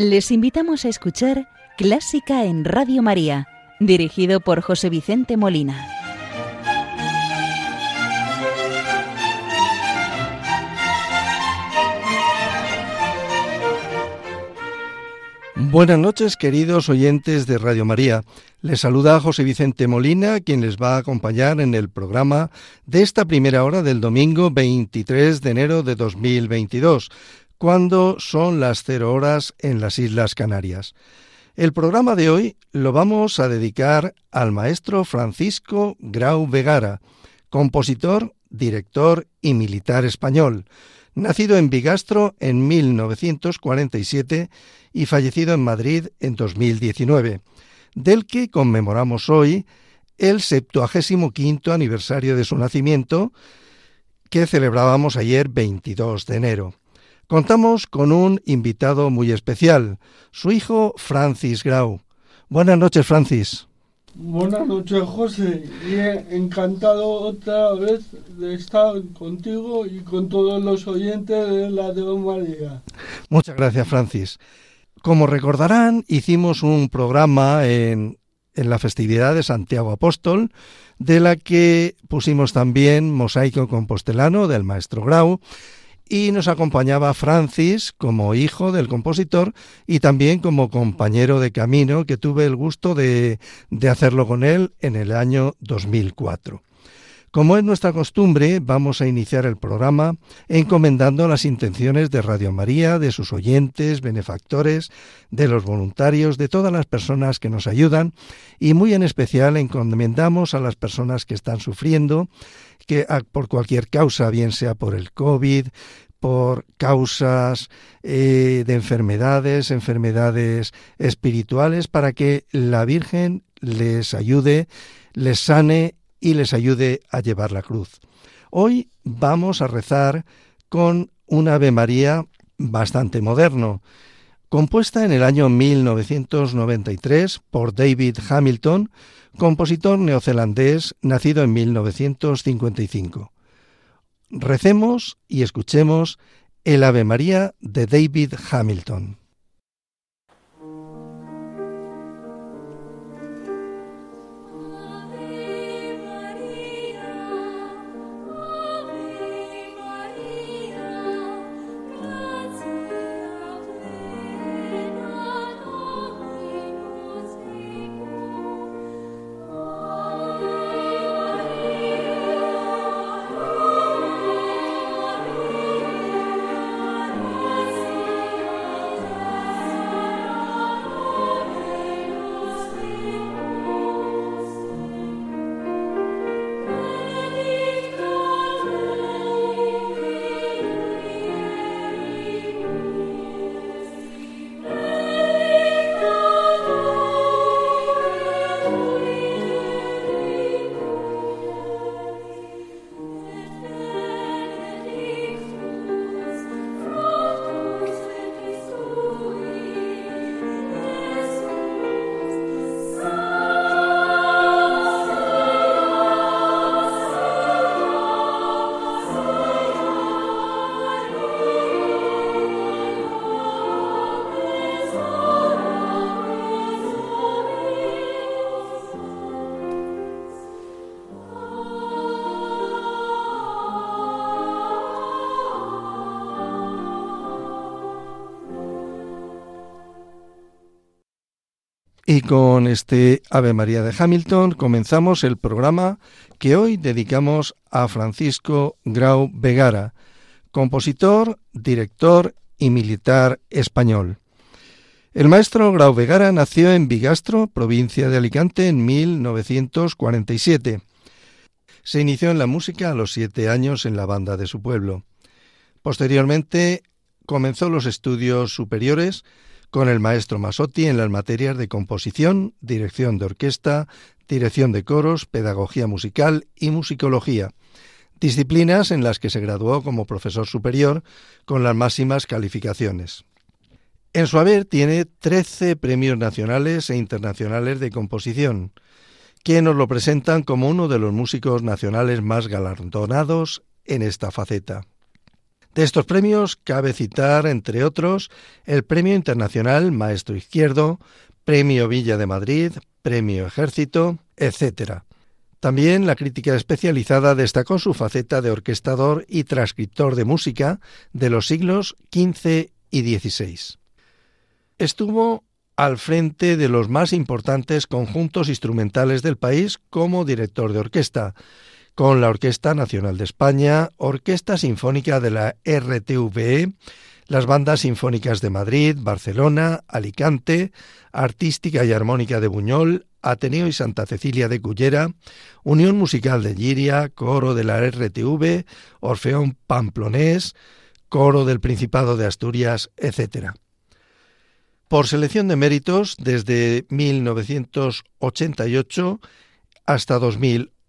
Les invitamos a escuchar Clásica en Radio María, dirigido por José Vicente Molina. Buenas noches, queridos oyentes de Radio María. Les saluda José Vicente Molina, quien les va a acompañar en el programa de esta primera hora del domingo 23 de enero de 2022, cuando son las cero horas en las Islas Canarias. El programa de hoy lo vamos a dedicar al maestro Francisco Grau Vegara, compositor, director y militar español, nacido en Bigastro en 1947 y fallecido en Madrid en 2019, del que conmemoramos hoy el 75 aniversario de su nacimiento, que celebrábamos ayer 22 de enero. Contamos con un invitado muy especial, su hijo Francis Grau. Buenas noches, Francis. Buenas noches, José. Y encantado otra vez de estar contigo y con todos los oyentes de la de María. Muchas gracias, Francis. Como recordarán, hicimos un programa en, en la festividad de Santiago Apóstol, de la que pusimos también Mosaico Compostelano del maestro Grau, y nos acompañaba Francis como hijo del compositor y también como compañero de camino que tuve el gusto de, de hacerlo con él en el año 2004. Como es nuestra costumbre, vamos a iniciar el programa encomendando las intenciones de Radio María, de sus oyentes, benefactores, de los voluntarios, de todas las personas que nos ayudan y muy en especial encomendamos a las personas que están sufriendo, que por cualquier causa, bien sea por el COVID, por causas eh, de enfermedades, enfermedades espirituales, para que la Virgen les ayude, les sane y les ayude a llevar la cruz. Hoy vamos a rezar con un Ave María bastante moderno, compuesta en el año 1993 por David Hamilton, compositor neozelandés nacido en 1955. Recemos y escuchemos el Ave María de David Hamilton. Con este Ave María de Hamilton comenzamos el programa que hoy dedicamos a Francisco Grau Vegara, compositor, director y militar español. El maestro Grau Vegara nació en Bigastro, provincia de Alicante, en 1947. Se inició en la música a los siete años en la banda de su pueblo. Posteriormente comenzó los estudios superiores con el maestro Masotti en las materias de composición, dirección de orquesta, dirección de coros, pedagogía musical y musicología, disciplinas en las que se graduó como profesor superior con las máximas calificaciones. En su haber tiene 13 premios nacionales e internacionales de composición, que nos lo presentan como uno de los músicos nacionales más galardonados en esta faceta. De estos premios cabe citar, entre otros, el Premio Internacional Maestro Izquierdo, Premio Villa de Madrid, Premio Ejército, etc. También la crítica especializada destacó su faceta de orquestador y transcriptor de música de los siglos XV y XVI. Estuvo al frente de los más importantes conjuntos instrumentales del país como director de orquesta, con la Orquesta Nacional de España, Orquesta Sinfónica de la RTVE, las bandas sinfónicas de Madrid, Barcelona, Alicante, Artística y Armónica de Buñol, Ateneo y Santa Cecilia de Cullera, Unión Musical de Giria, Coro de la RTV, Orfeón Pamplonés, Coro del Principado de Asturias, etc. Por selección de méritos, desde 1988 hasta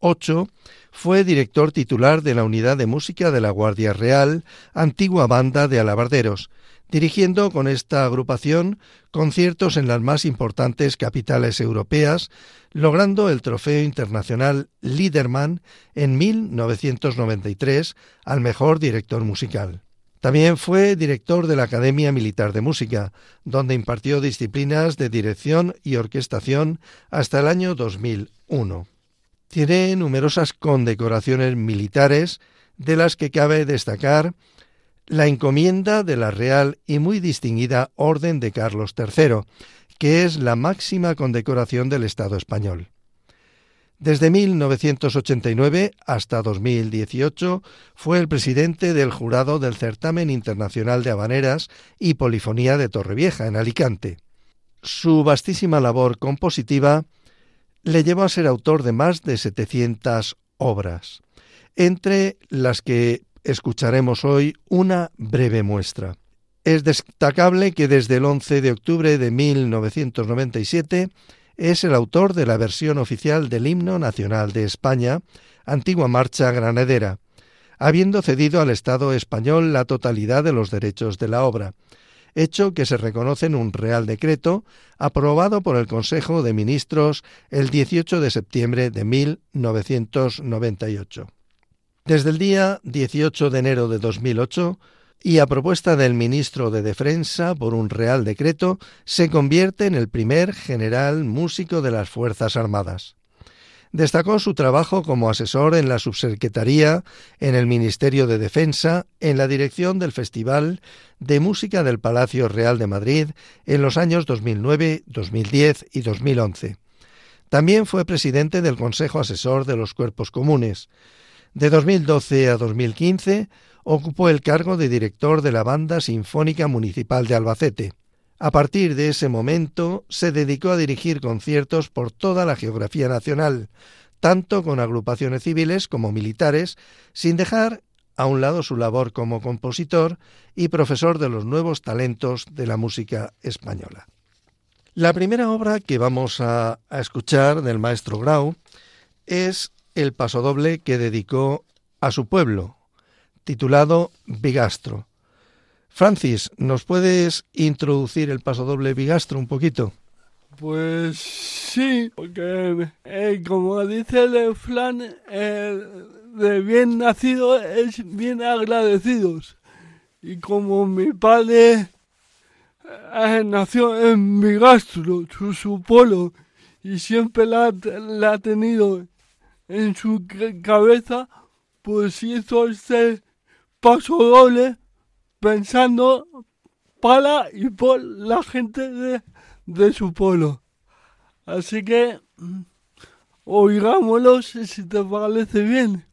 2008, fue director titular de la Unidad de Música de la Guardia Real, antigua banda de alabarderos, dirigiendo con esta agrupación conciertos en las más importantes capitales europeas, logrando el Trofeo Internacional Liederman en 1993 al mejor director musical. También fue director de la Academia Militar de Música, donde impartió disciplinas de dirección y orquestación hasta el año 2001. Tiene numerosas condecoraciones militares, de las que cabe destacar la encomienda de la Real y muy distinguida Orden de Carlos III, que es la máxima condecoración del Estado español. Desde 1989 hasta 2018 fue el presidente del jurado del Certamen Internacional de Habaneras y Polifonía de Torrevieja, en Alicante. Su vastísima labor compositiva le llevó a ser autor de más de 700 obras, entre las que escucharemos hoy una breve muestra. Es destacable que desde el 11 de octubre de 1997 es el autor de la versión oficial del himno nacional de España, antigua marcha granadera, habiendo cedido al Estado español la totalidad de los derechos de la obra, hecho que se reconoce en un Real Decreto aprobado por el Consejo de Ministros el 18 de septiembre de 1998. Desde el día 18 de enero de 2008, y a propuesta del ministro de Defensa por un Real Decreto, se convierte en el primer general músico de las Fuerzas Armadas. Destacó su trabajo como asesor en la subsecretaría, en el Ministerio de Defensa, en la dirección del Festival de Música del Palacio Real de Madrid en los años 2009, 2010 y 2011. También fue presidente del Consejo Asesor de los Cuerpos Comunes. De 2012 a 2015 ocupó el cargo de director de la Banda Sinfónica Municipal de Albacete. A partir de ese momento se dedicó a dirigir conciertos por toda la geografía nacional, tanto con agrupaciones civiles como militares, sin dejar a un lado su labor como compositor y profesor de los nuevos talentos de la música española. La primera obra que vamos a, escuchar del maestro Grau es el pasodoble que dedicó a su pueblo, titulado Bigastro. Francis, ¿nos puedes introducir el paso doble bigastro un poquito? Pues sí, porque eh, como dice el flan, de bien nacido es bien agradecidos. Y como mi padre eh, nació en Bigastro, su, su polo, y siempre la, la ha tenido en su cabeza, pues hizo este paso doble pensando para y por la gente de, de su pueblo. Así que mm, oigámoslo si te parece bien.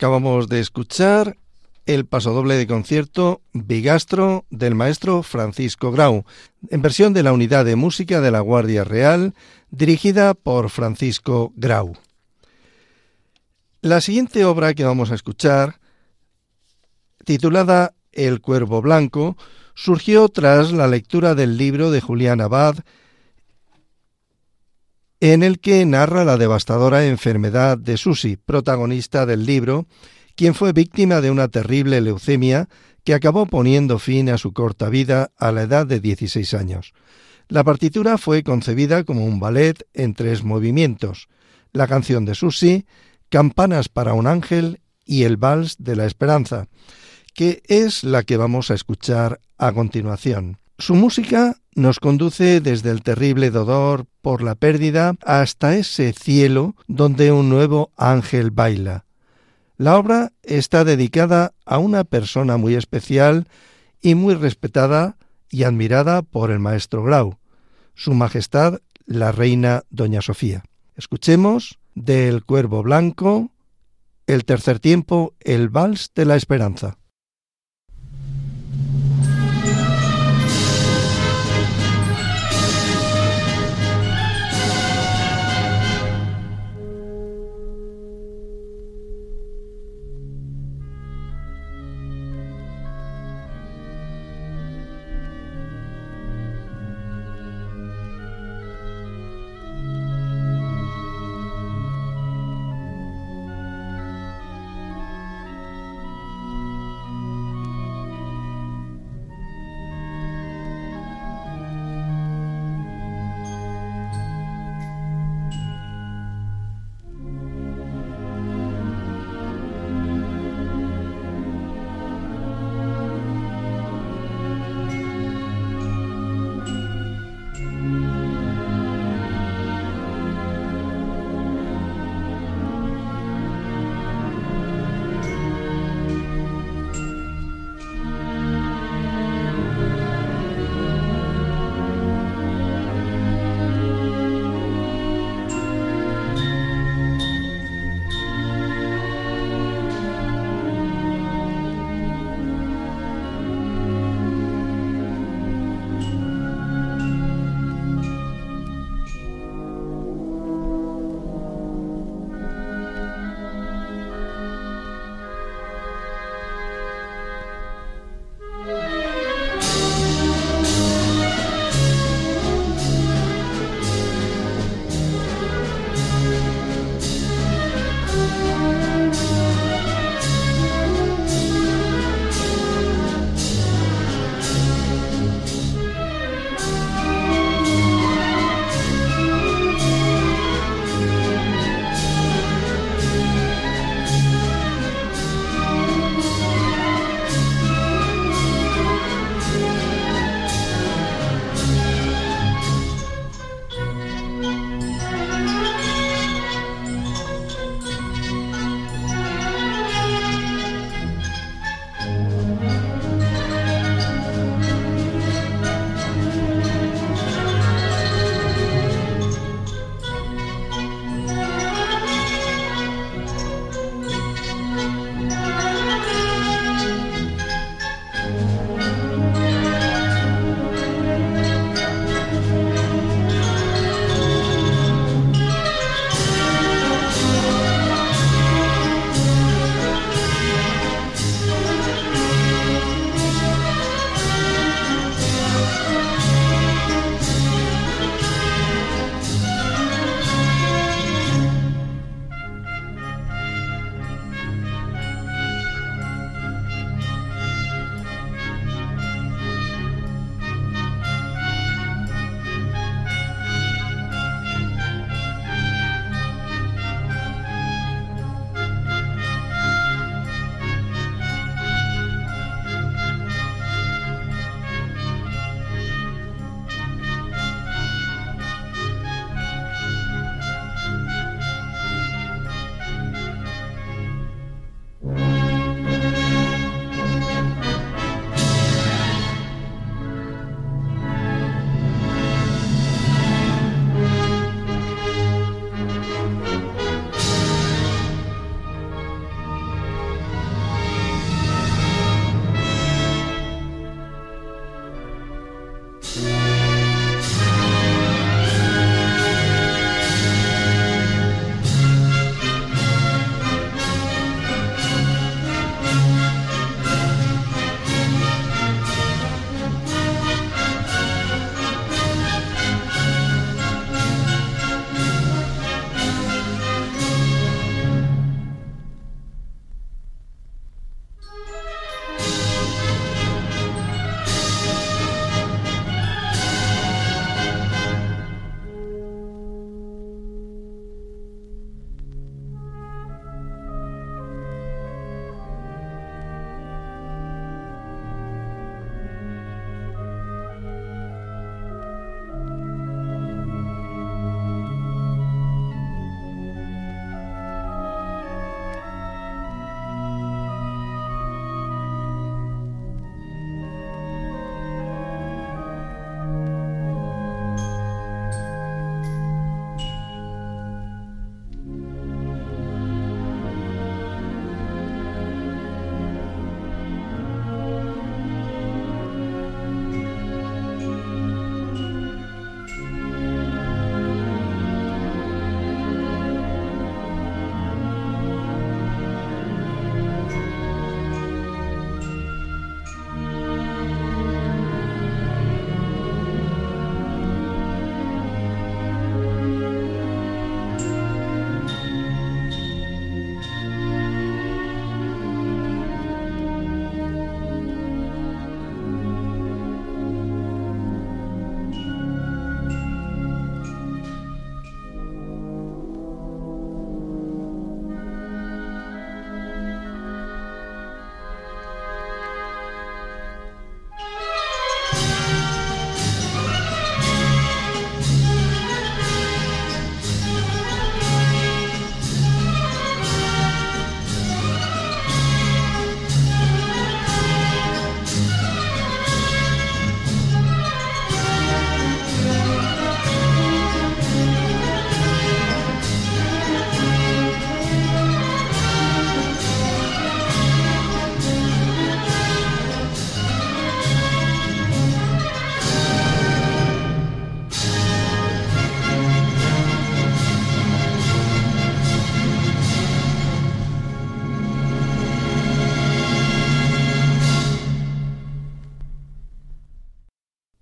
Acabamos de escuchar el pasodoble de concierto Bigastro del maestro Francisco Grau, en versión de la Unidad de Música de la Guardia Real, dirigida por Francisco Grau. La siguiente obra que vamos a escuchar, titulada El Cuervo Blanco, surgió tras la lectura del libro de Julián Abad, en el que narra la devastadora enfermedad de Susi, protagonista del libro, quien fue víctima de una terrible leucemia que acabó poniendo fin a su corta vida a la edad de 16 años. La partitura fue concebida como un ballet en tres movimientos, la canción de Susi, Campanas para un ángel y el Vals de la Esperanza, que es la que vamos a escuchar a continuación. Su música nos conduce desde el terrible dolor por la pérdida hasta ese cielo donde un nuevo ángel baila. La obra está dedicada a una persona muy especial y muy respetada y admirada por el maestro Grau, Su Majestad la Reina Doña Sofía. Escuchemos del Cuervo Blanco, el tercer tiempo, el Vals de la Esperanza.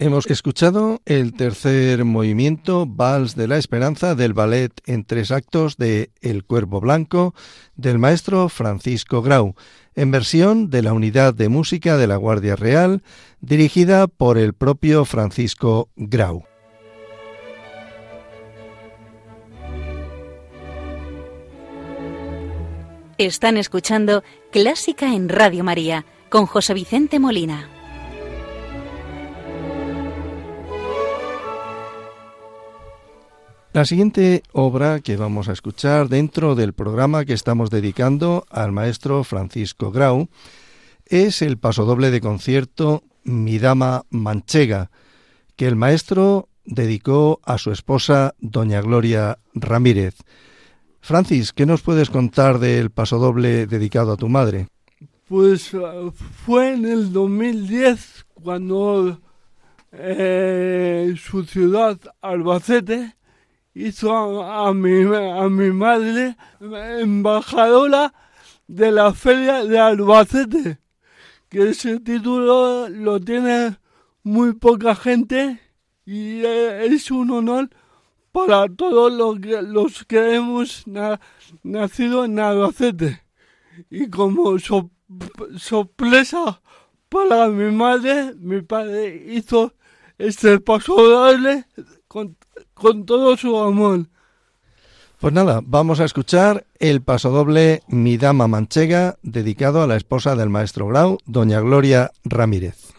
Hemos escuchado el tercer movimiento, Vals de la Esperanza, del ballet en tres actos de El Cuervo Blanco, del maestro Francisco Grau, en versión de la Unidad de Música de la Guardia Real, dirigida por el propio Francisco Grau. Están escuchando Clásica en Radio María con José Vicente Molina. La siguiente obra que vamos a escuchar dentro del programa que estamos dedicando al maestro Francisco Grau es el pasodoble de concierto Mi Dama Manchega, que el maestro dedicó a su esposa, doña Gloria Ramírez. Francis, ¿qué nos puedes contar del pasodoble dedicado a tu madre? Pues uh, fue en el 2010 cuando eh, su ciudad, Albacete, hizo a, mi, a mi madre embajadora de la feria de Albacete, que ese título lo tiene muy poca gente y eh, es un honor para todos los que, los que hemos nacido en Albacete. Y como sorpresa para mi madre, mi padre hizo este paso doble con, con todo su amor. Pues nada, vamos a escuchar el pasodoble Mi Dama Manchega, dedicado a la esposa del maestro Grau, doña Gloria Ramírez.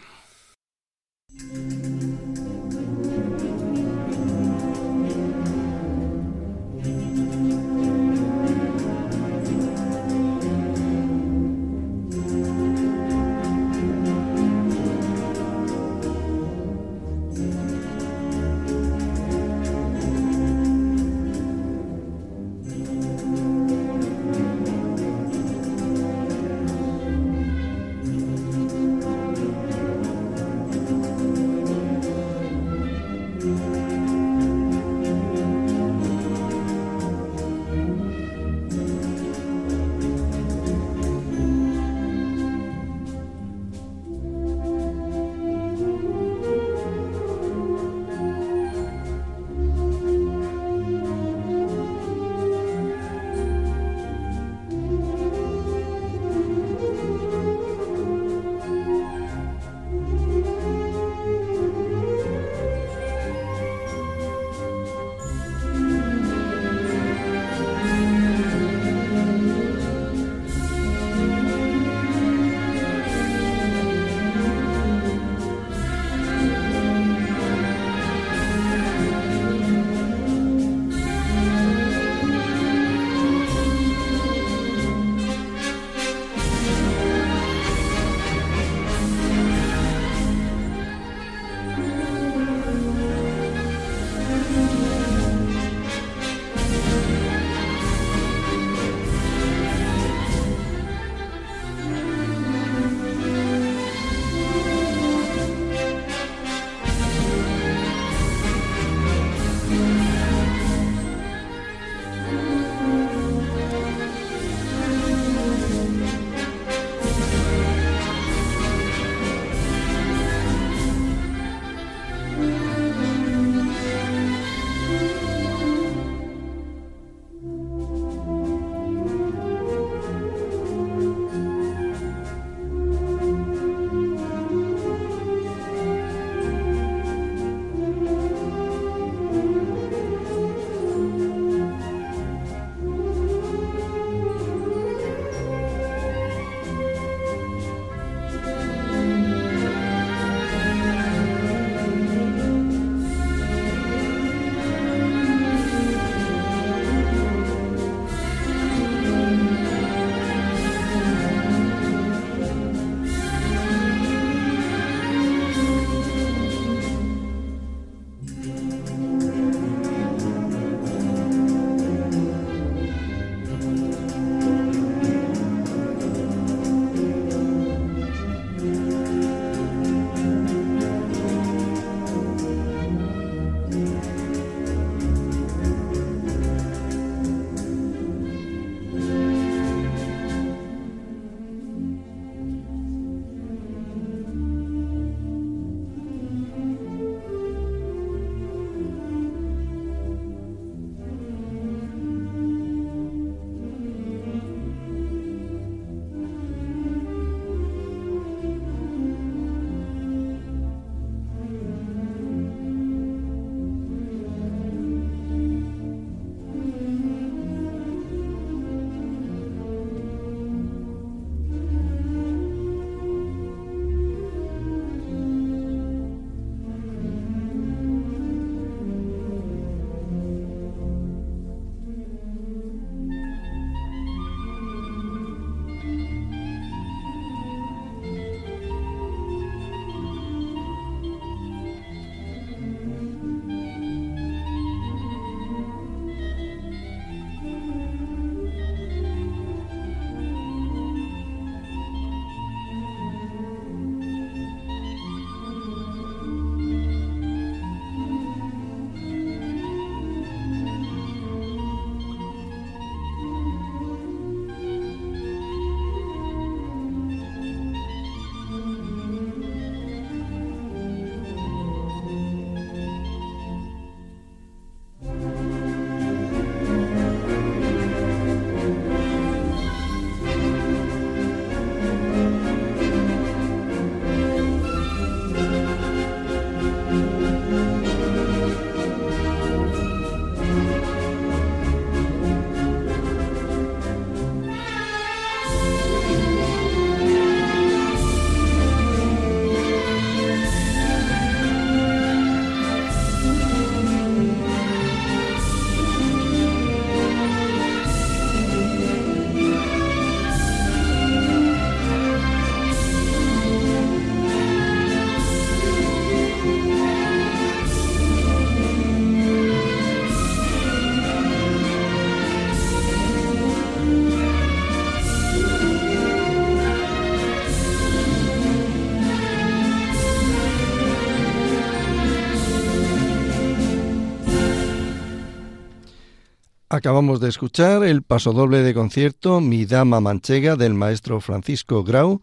Acabamos de escuchar el pasodoble de concierto Mi Dama Manchega del maestro Francisco Grau,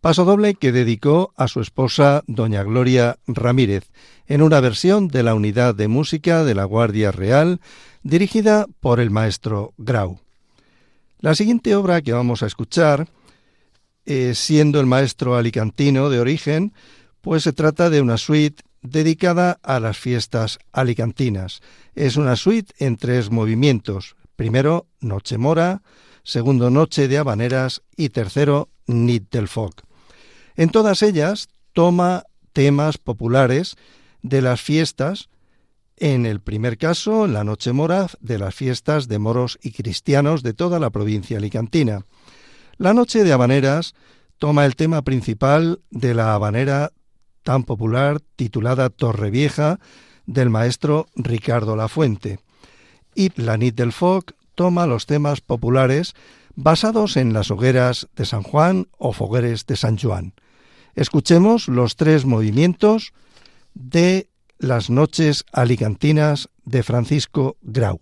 pasodoble que dedicó a su esposa doña Gloria Ramírez, en una versión de la unidad de música de la Guardia Real, dirigida por el maestro Grau. La siguiente obra que vamos a escuchar, eh, siendo el maestro alicantino de origen, pues se trata de una suite dedicada a las fiestas alicantinas. Es una suite en tres movimientos. Primero, Noche Mora, segundo, Noche de Habaneras y tercero, Nit del Foc. En todas ellas toma temas populares de las fiestas, en el primer caso, la Noche Mora, de las fiestas de moros y cristianos de toda la provincia alicantina. La Noche de Habaneras toma el tema principal de la habanera tan popular titulada Torrevieja del maestro Ricardo Lafuente. Y la Nit del Foc toma los temas populares basados en las hogueras de San Juan o fogueres de San Juan. Escuchemos los tres movimientos de las noches alicantinas de Francisco Grau.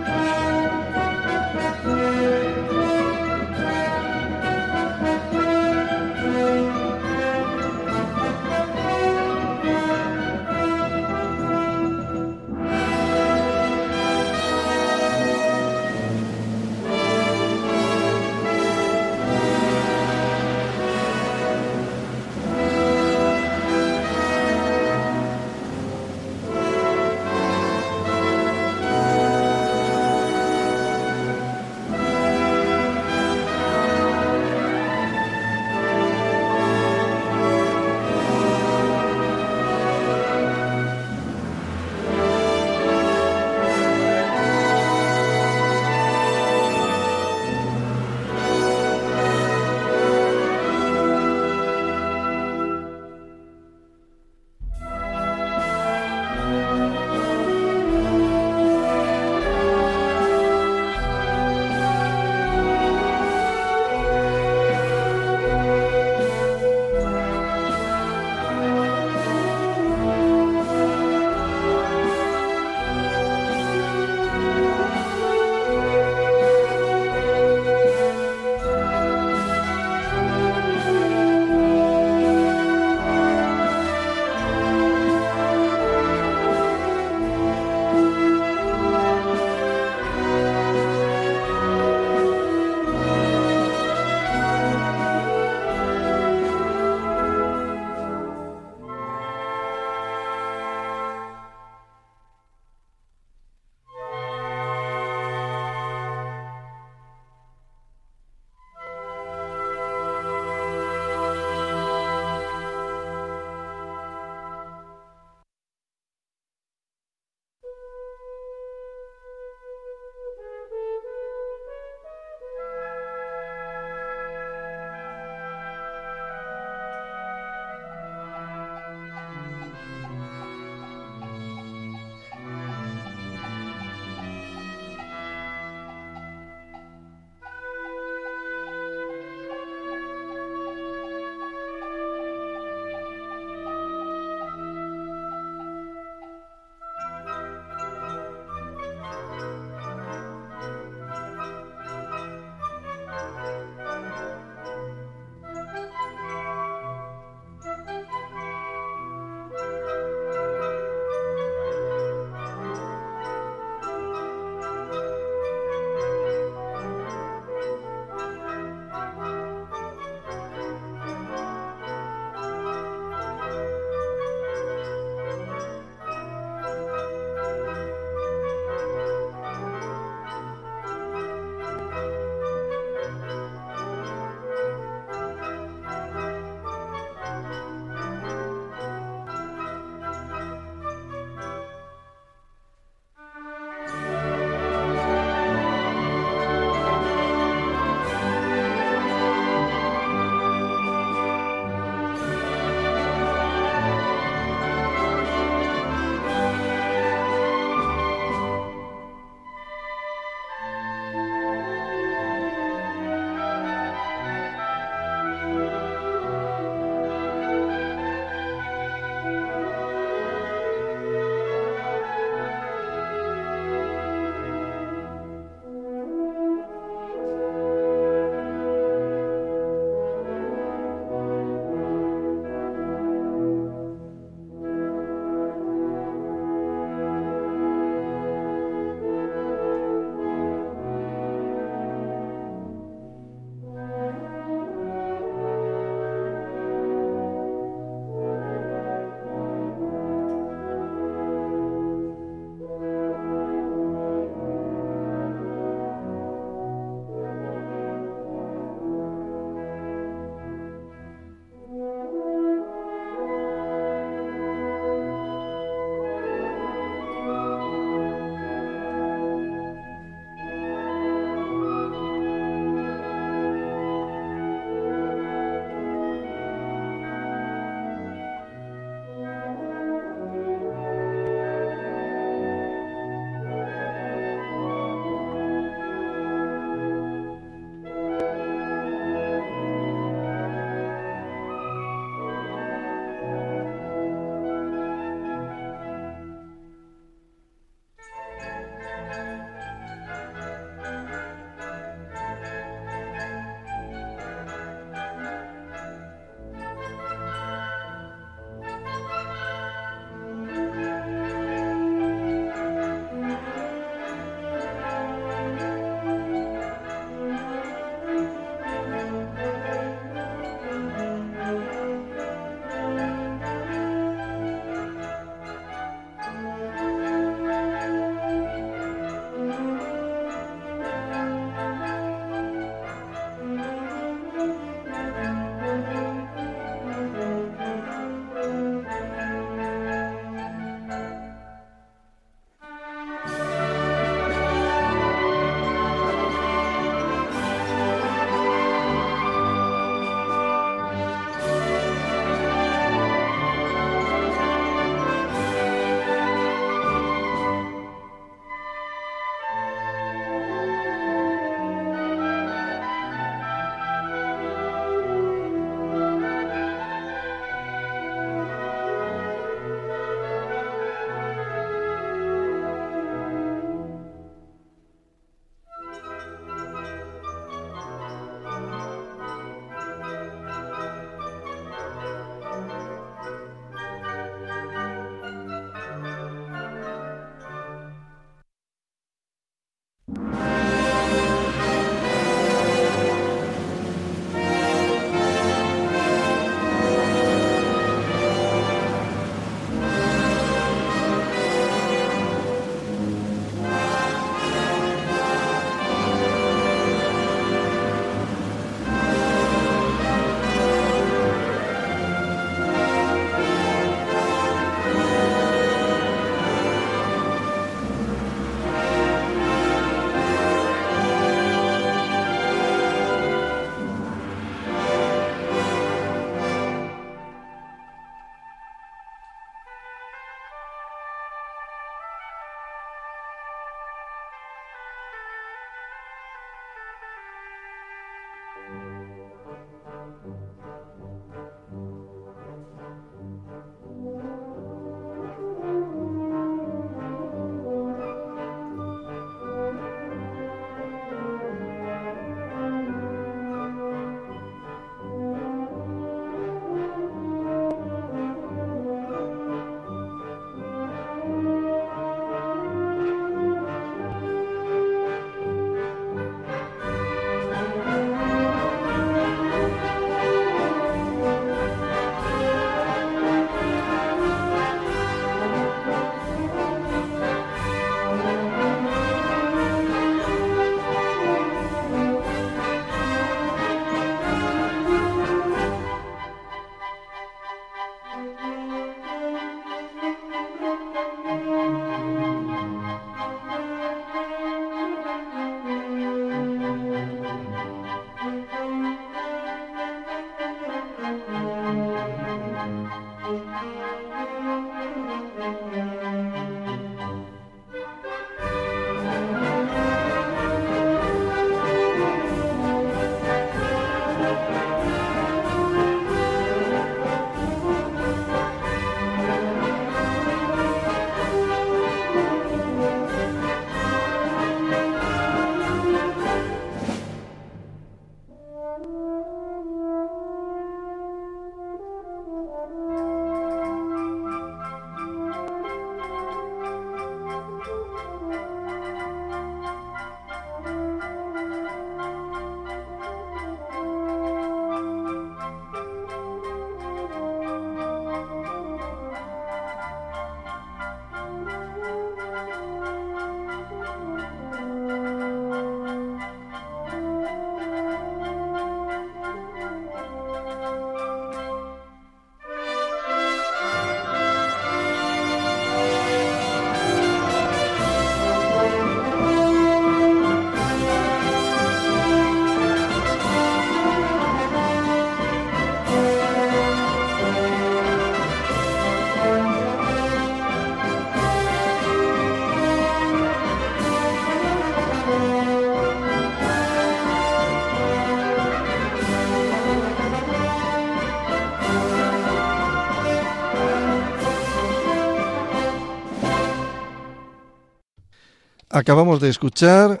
Acabamos de escuchar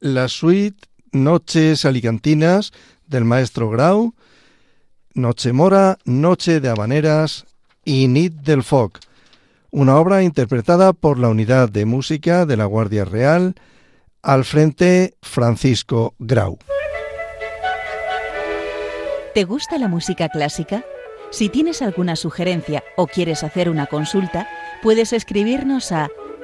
la suite Noches Alicantinas del maestro Grau, Noche Mora, Noche de Habaneras y Nit del Foc, una obra interpretada por la Unidad de Música de la Guardia Real, al frente Francisco Grau. ¿Te gusta la música clásica? Si tienes alguna sugerencia o quieres hacer una consulta, puedes escribirnos a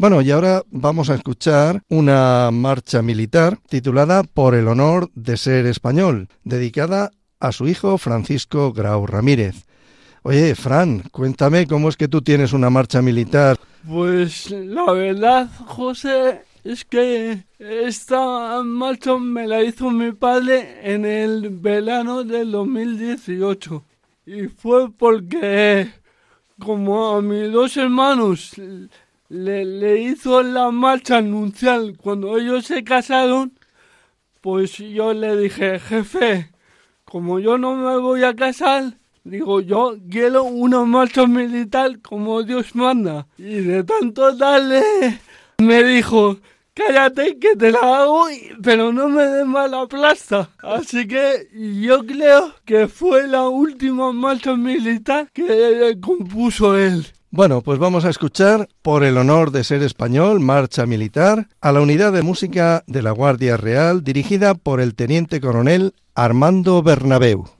Bueno, y ahora vamos a escuchar una marcha militar titulada Por el honor de ser español, dedicada a su hijo Francisco Grau Ramírez. Oye, Fran, cuéntame cómo es que tú tienes una marcha militar. Pues la verdad, José, es que esta marcha me la hizo mi padre en el verano del 2018. Y fue porque, como a mis dos hermanos le, hizo la marcha anuncial cuando ellos se casaron, pues yo le dije, jefe, como yo no me voy a casar, digo, yo quiero una marcha militar como Dios manda. Y de tanto darle, me dijo, cállate que te la hago, pero no me des mala plasta. Así que yo creo que fue la última marcha militar que compuso él. Bueno, pues vamos a escuchar, por el honor de ser español, Marcha Militar, a la unidad de música de la Guardia Real dirigida por el teniente coronel Armando Bernabeu.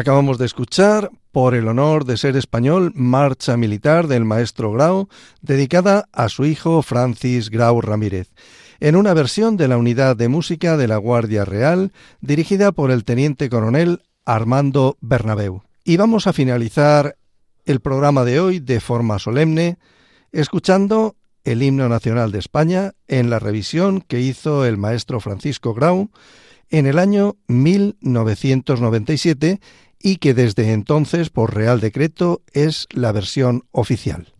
Acabamos de escuchar, por el honor de ser español, Marcha Militar del maestro Grau, dedicada a su hijo Francis Grau Ramírez, en una versión de la Unidad de Música de la Guardia Real, dirigida por el teniente coronel Armando Bernabeu. Y vamos a finalizar el programa de hoy de forma solemne, escuchando el himno nacional de España en la revisión que hizo el maestro Francisco Grau en el año 1997 y que desde entonces por Real Decreto es la versión oficial.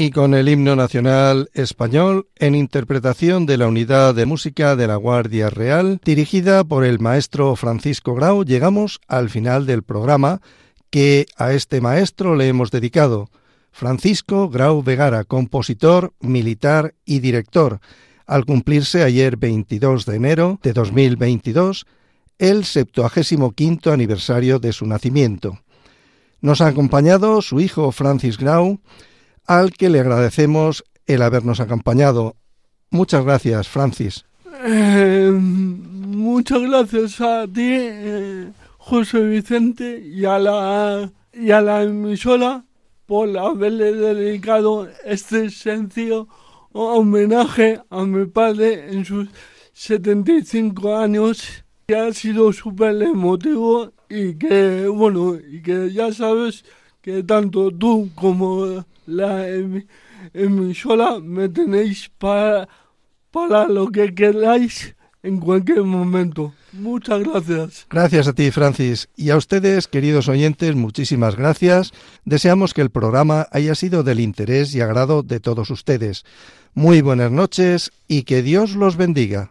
Y con el himno nacional español en interpretación de la Unidad de Música de la Guardia Real, dirigida por el maestro Francisco Grau, llegamos al final del programa que a este maestro le hemos dedicado. Francisco Grau Vegara, compositor, militar y director, al cumplirse ayer 22 de enero de 2022 el 75 aniversario de su nacimiento. Nos ha acompañado su hijo Francis Grau, al que le agradecemos el habernos acompañado. Muchas gracias, Francis. Eh, muchas gracias a ti, eh, José Vicente, y a la, y a la emisora por haberle dedicado este sencillo homenaje a mi padre en sus 75 años, que ha sido súper emotivo y que, bueno, y que ya sabes que tanto tú como la emisora me tenéis para, para lo que queráis en cualquier momento. Muchas gracias. Gracias a ti, Francis. Y a ustedes, queridos oyentes, muchísimas gracias. Deseamos que el programa haya sido del interés y agrado de todos ustedes. Muy buenas noches y que Dios los bendiga.